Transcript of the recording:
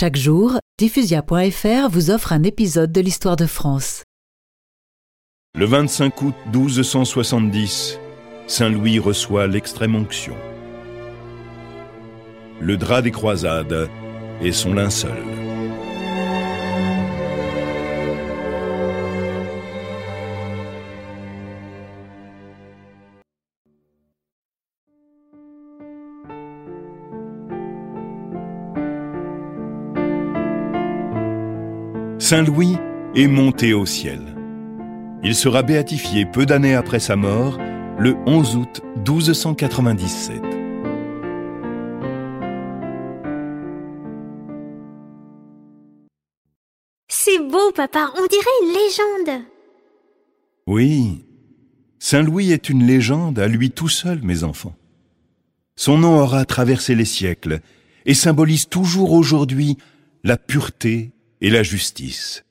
Chaque jour, diffusia.fr vous offre un épisode de l'histoire de France. Le 25 août 1270, Saint Louis reçoit l'extrême onction. Le drap des croisades et son linceul. Saint Louis est monté au ciel. Il sera béatifié peu d'années après sa mort, le 11 août 1297. C'est beau, papa, on dirait une légende. Oui, Saint Louis est une légende à lui tout seul, mes enfants. Son nom aura traversé les siècles et symbolise toujours aujourd'hui la pureté et la justice.